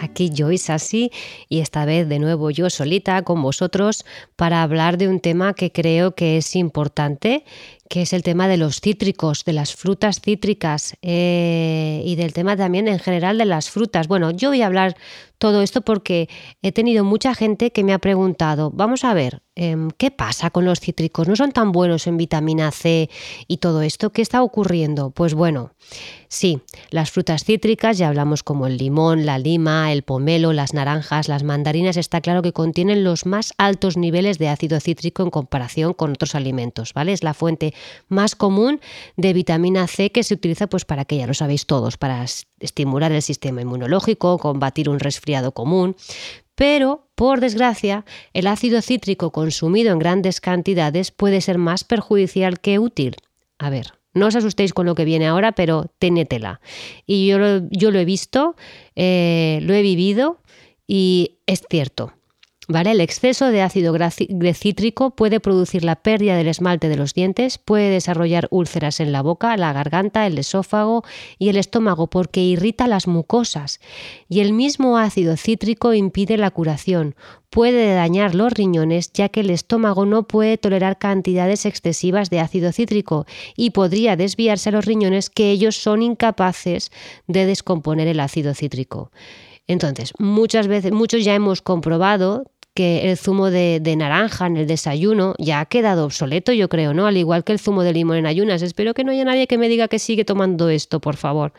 Aquí Joyce así y esta vez de nuevo yo solita con vosotros para hablar de un tema que creo que es importante, que es el tema de los cítricos, de las frutas cítricas eh, y del tema también en general de las frutas. Bueno, yo voy a hablar todo esto porque he tenido mucha gente que me ha preguntado, vamos a ver, em, ¿qué pasa con los cítricos? ¿No son tan buenos en vitamina C y todo esto? ¿Qué está ocurriendo? Pues bueno, sí, las frutas cítricas, ya hablamos como el limón, la lima, el pomelo, las naranjas, las mandarinas, está claro que contienen los más altos niveles de ácido cítrico en comparación con otros alimentos, ¿vale? Es la fuente más común de vitamina C que se utiliza pues para que ya lo sabéis todos, para estimular el sistema inmunológico, combatir un resfriado común, pero por desgracia, el ácido cítrico consumido en grandes cantidades puede ser más perjudicial que útil. A ver, no os asustéis con lo que viene ahora, pero ténetela. Y yo lo, yo lo he visto, eh, lo he vivido y es cierto. El exceso de ácido cítrico puede producir la pérdida del esmalte de los dientes, puede desarrollar úlceras en la boca, la garganta, el esófago y el estómago porque irrita las mucosas. Y el mismo ácido cítrico impide la curación, puede dañar los riñones ya que el estómago no puede tolerar cantidades excesivas de ácido cítrico y podría desviarse a los riñones que ellos son incapaces de descomponer el ácido cítrico. Entonces, muchas veces, muchos ya hemos comprobado que el zumo de, naranja en el desayuno ya ha quedado obsoleto, yo creo, ¿no? Al igual que el zumo de limón en ayunas. Espero que no haya nadie que me diga que sigue tomando esto, por favor.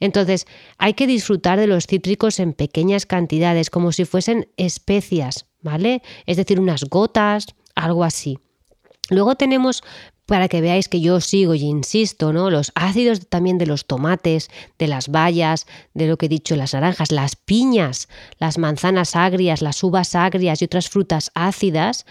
Entonces, hay que disfrutar de los cítricos en pequeñas cantidades, como si fuesen especias, ¿vale? Es decir, unas gotas, algo así. Luego tenemos para que veáis que yo sigo y insisto, ¿no? Los ácidos también de los tomates, de las bayas, de lo que he dicho, las naranjas, las piñas, las manzanas agrias, las uvas agrias y otras frutas ácidas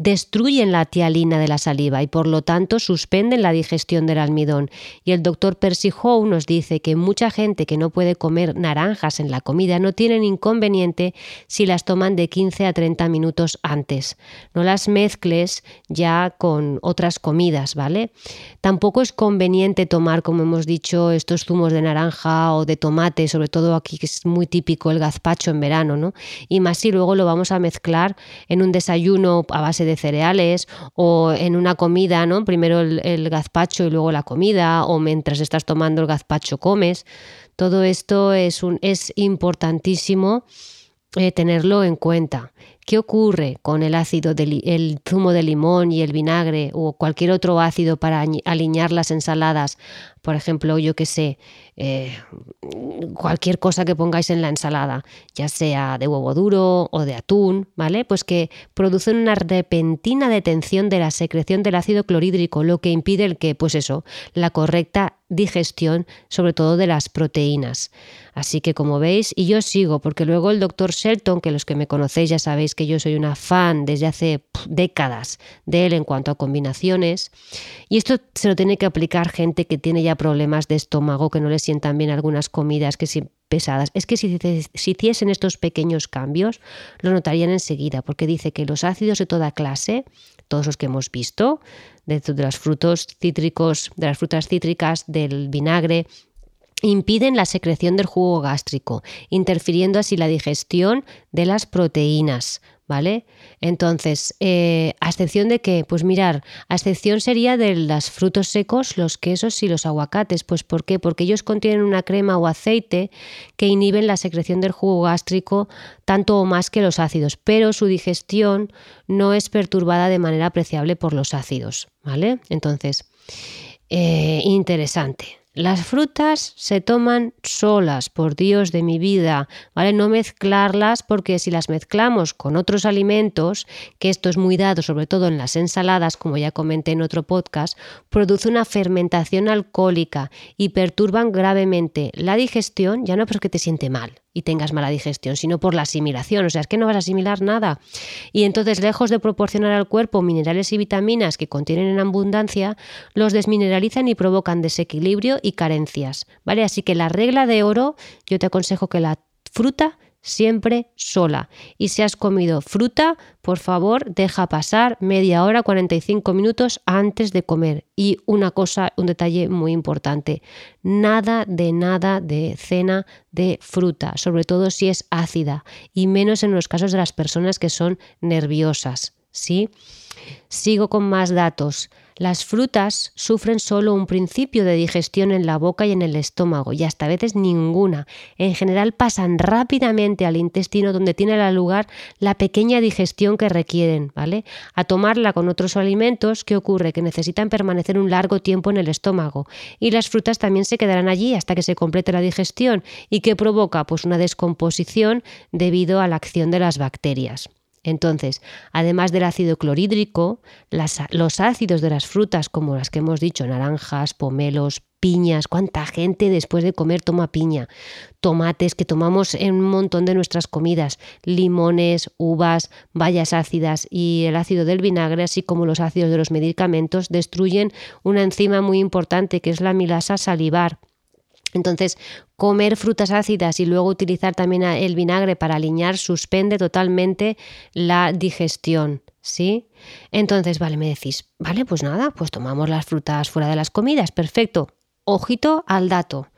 destruyen la tialina de la saliva y por lo tanto suspenden la digestión del almidón. Y el doctor Percy Howe nos dice que mucha gente que no puede comer naranjas en la comida no tienen inconveniente si las toman de 15 a 30 minutos antes. No las mezcles ya con otras comidas, ¿vale? Tampoco es conveniente tomar, como hemos dicho, estos zumos de naranja o de tomate, sobre todo aquí que es muy típico el gazpacho en verano, ¿no? Y más si luego lo vamos a mezclar en un desayuno a base de de cereales o en una comida, ¿no? Primero el, gazpacho y luego la comida o mientras estás tomando el gazpacho comes. Todo esto es, un, es importantísimo eh, tenerlo en cuenta. ¿Qué ocurre con el ácido del el zumo de limón y el vinagre o cualquier otro ácido para alinear las ensaladas? Por ejemplo, yo que sé, eh, cualquier cosa que pongáis en la ensalada, ya sea de huevo duro o de atún, ¿vale? Pues que producen una repentina detención de la secreción del ácido clorhídrico, lo que impide el que, pues eso, la correcta digestión, sobre todo de las proteínas. Así que como veis, y yo sigo, porque luego el doctor Shelton, que los que me conocéis ya sabéis que yo soy una fan desde hace décadas de él en cuanto a combinaciones, y esto se lo tiene que aplicar gente que tiene ya problemas de estómago, que no le sientan bien algunas comidas, que si pesadas. Es que si, si hiciesen estos pequeños cambios, lo notarían enseguida, porque dice que los ácidos de toda clase, todos los que hemos visto, de, de los frutos cítricos, de las frutas cítricas, del vinagre, impiden la secreción del jugo gástrico, interfiriendo así la digestión de las proteínas. ¿Vale? Entonces, eh, a excepción de que, pues mirar, a excepción sería de los frutos secos, los quesos y los aguacates. Pues ¿por qué? Porque ellos contienen una crema o aceite que inhiben la secreción del jugo gástrico tanto o más que los ácidos, pero su digestión no es perturbada de manera apreciable por los ácidos, ¿vale? Entonces, eh, interesante. Las frutas se toman solas, por Dios de mi vida, ¿vale? No mezclarlas porque si las mezclamos con otros alimentos, que esto es muy dado sobre todo en las ensaladas, como ya comenté en otro podcast, produce una fermentación alcohólica y perturban gravemente la digestión, ya no porque te siente mal, y tengas mala digestión, sino por la asimilación. O sea, es que no vas a asimilar nada. Y entonces, lejos de proporcionar al cuerpo minerales y vitaminas que contienen en abundancia, los desmineralizan y provocan desequilibrio y carencias. ¿Vale? Así que la regla de oro, yo te aconsejo que la fruta siempre sola. Y si has comido fruta, por favor, deja pasar media hora, 45 minutos antes de comer. Y una cosa, un detalle muy importante, nada de nada de cena de fruta, sobre todo si es ácida, y menos en los casos de las personas que son nerviosas, ¿sí? Sigo con más datos. Las frutas sufren solo un principio de digestión en la boca y en el estómago, y hasta a veces ninguna. En general pasan rápidamente al intestino donde tiene lugar la pequeña digestión que requieren, ¿vale? A tomarla con otros alimentos, ¿qué ocurre? Que necesitan permanecer un largo tiempo en el estómago. Y las frutas también se quedarán allí hasta que se complete la digestión. ¿Y qué provoca? Pues una descomposición debido a la acción de las bacterias. Entonces, además del ácido clorhídrico, los ácidos de las frutas, como las que hemos dicho, naranjas, pomelos, piñas, cuánta gente después de comer toma piña, tomates que tomamos en un montón de nuestras comidas, limones, uvas, bayas ácidas y el ácido del vinagre, así como los ácidos de los medicamentos, destruyen una enzima muy importante que es la milasa salivar entonces, comer frutas ácidas y luego utilizar también el vinagre para aliñar suspende totalmente la digestión. ¿Sí? Entonces, vale, me decís, vale, pues nada, pues tomamos las frutas fuera de las comidas, perfecto. Ojito al dato.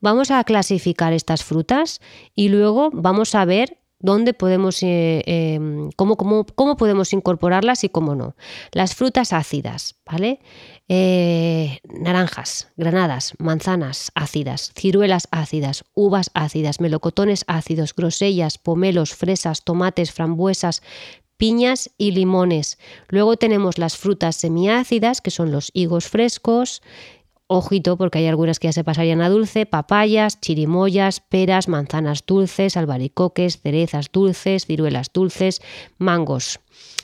Vamos a clasificar estas frutas y luego vamos a ver dónde podemos, eh, em, cómo, cómo, podemos incorporarlas y cómo no. Las frutas ácidas, ¿vale? Eh, naranjas, granadas, manzanas ácidas, ciruelas ácidas, uvas ácidas, melocotones ácidos, grosellas, pomelos, fresas, tomates, frambuesas, piñas y limones. Luego tenemos las frutas semiácidas, que son los higos frescos, Ojito porque hay algunas que ya se pasarían a dulce, papayas, chirimoyas, peras, manzanas dulces, albaricoques, cerezas dulces, ciruelas dulces, mangos.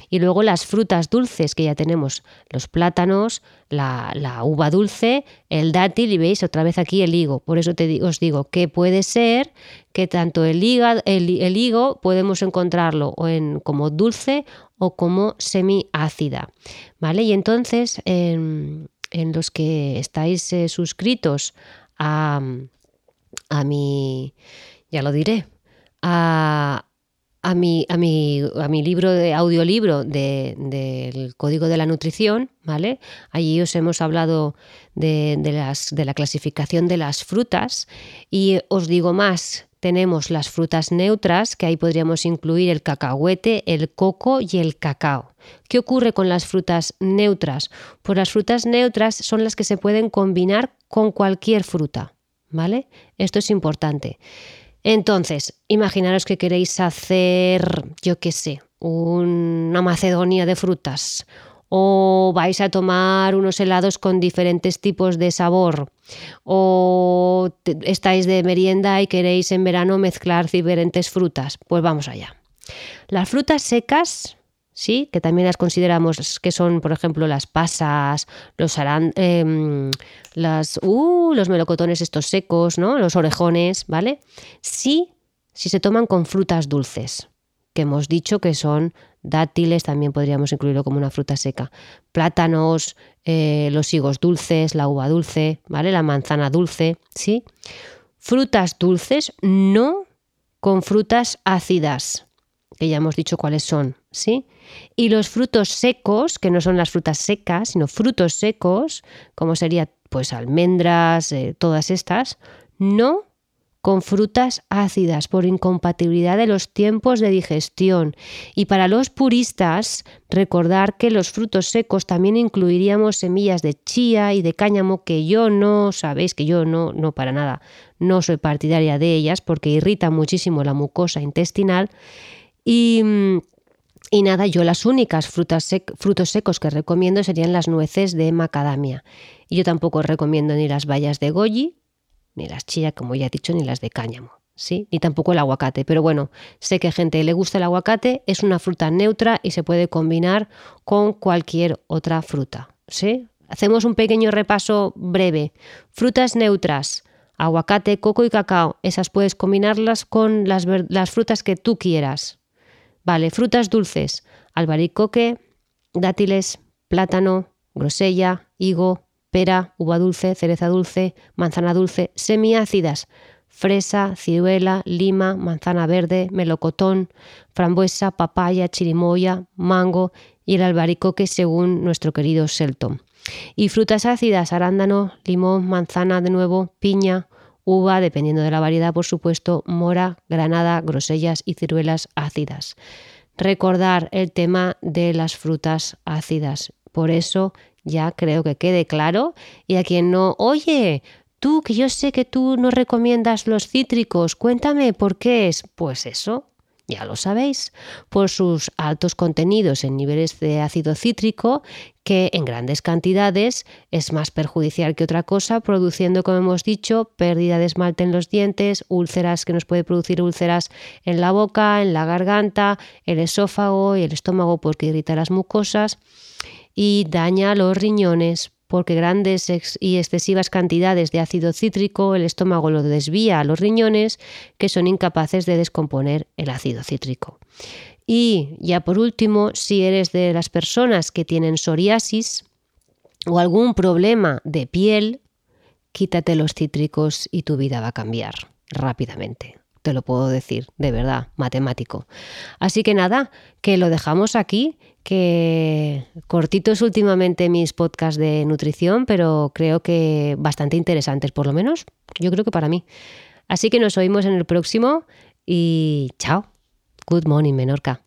Y luego las frutas dulces que ya tenemos, los plátanos, la, uva dulce, el dátil y veis otra vez aquí el higo. Por eso te, os digo que puede ser que tanto el, el, higo podemos encontrarlo en, como dulce o como semiácida. ¿Vale? Y entonces... en en los que estáis eh, suscritos a, a mi, ya lo diré, a, a mi, a, mi, a mi, libro de audiolibro del Código de la Nutrición, ¿vale? Allí os hemos hablado de, de, las, de la clasificación de las frutas y os digo más, tenemos las frutas neutras, que ahí podríamos incluir el cacahuete, el coco y el cacao. ¿Qué ocurre con las frutas neutras? Pues las frutas neutras son las que se pueden combinar con cualquier fruta, ¿vale? Esto es importante. Entonces, imaginaros que queréis hacer, yo qué sé, una macedonia de frutas o vais a tomar unos helados con diferentes tipos de sabor, o estáis de merienda y queréis en verano mezclar diferentes frutas, pues vamos allá. Las frutas secas, sí, que también las consideramos que son, por ejemplo, las pasas, los em, las, uh, los melocotones estos secos, ¿no? Los orejones, ¿vale? Sí, si se toman con frutas dulces, que hemos dicho que son dátiles, también podríamos incluirlo como una fruta seca, plátanos, eh, los higos dulces, la uva dulce, ¿vale? La manzana dulce, ¿sí? Frutas dulces, no con frutas ácidas, que ya hemos dicho cuáles son, ¿sí? Y los frutos secos, que no son las frutas secas, sino frutos secos, como sería pues almendras, eh, todas estas, no con frutas ácidas por incompatibilidad de los tiempos de digestión. Y para los puristas, recordar que los frutos secos también incluiríamos semillas de chía y de cáñamo, que yo no, sabéis que yo no, no para nada, no soy partidaria de ellas porque irritan muchísimo la mucosa intestinal. Y, y nada, yo las únicas frutas frutos secos que recomiendo serían las nueces de macadamia. Y yo tampoco recomiendo ni las bayas de goji, ni las chía, como ya he dicho, ni las de cáñamo. ¿sí? Ni tampoco el aguacate. Pero bueno, sé que gente le gusta el aguacate, es una fruta neutra y se puede combinar con cualquier otra fruta. ¿sí? Hacemos un pequeño repaso breve. Frutas neutras, aguacate, coco y cacao. Esas puedes combinarlas con las, las frutas que tú quieras. Vale, frutas dulces, albaricoque, dátiles, plátano, grosella, higo, pera, uva dulce, cereza dulce, manzana dulce, semiácidas, fresa, ciruela, lima, manzana verde, melocotón, frambuesa, papaya, chirimoya, mango y el albaricoque según nuestro querido Shelton. Y frutas ácidas, arándano, limón, manzana de nuevo, piña, uva, dependiendo de la variedad, por supuesto, mora, granada, grosellas y ciruelas ácidas. Recordar el tema de las frutas ácidas. Por eso ya creo que quede claro. Y a quien no, oye, tú que yo sé que tú no recomiendas los cítricos, cuéntame por qué es. Pues eso, ya lo sabéis, por sus altos contenidos en niveles de ácido cítrico, que en grandes cantidades es más perjudicial que otra cosa, produciendo, como hemos dicho, pérdida de esmalte en los dientes, úlceras que nos puede producir úlceras en la boca, en la garganta, el esófago y el estómago porque irrita las mucosas y daña los riñones porque grandes y excesivas cantidades de ácido cítrico el estómago lo desvía a los riñones que son incapaces de descomponer el ácido cítrico. Y ya por último, si eres de las personas que tienen psoriasis o algún problema de piel, quítate los cítricos y tu vida va a cambiar rápidamente te lo puedo decir, de verdad, matemático. Así que nada, que lo dejamos aquí, que cortitos últimamente mis podcasts de nutrición, pero creo que bastante interesantes, por lo menos, yo creo que para mí. Así que nos oímos en el próximo y chao. Good morning, Menorca.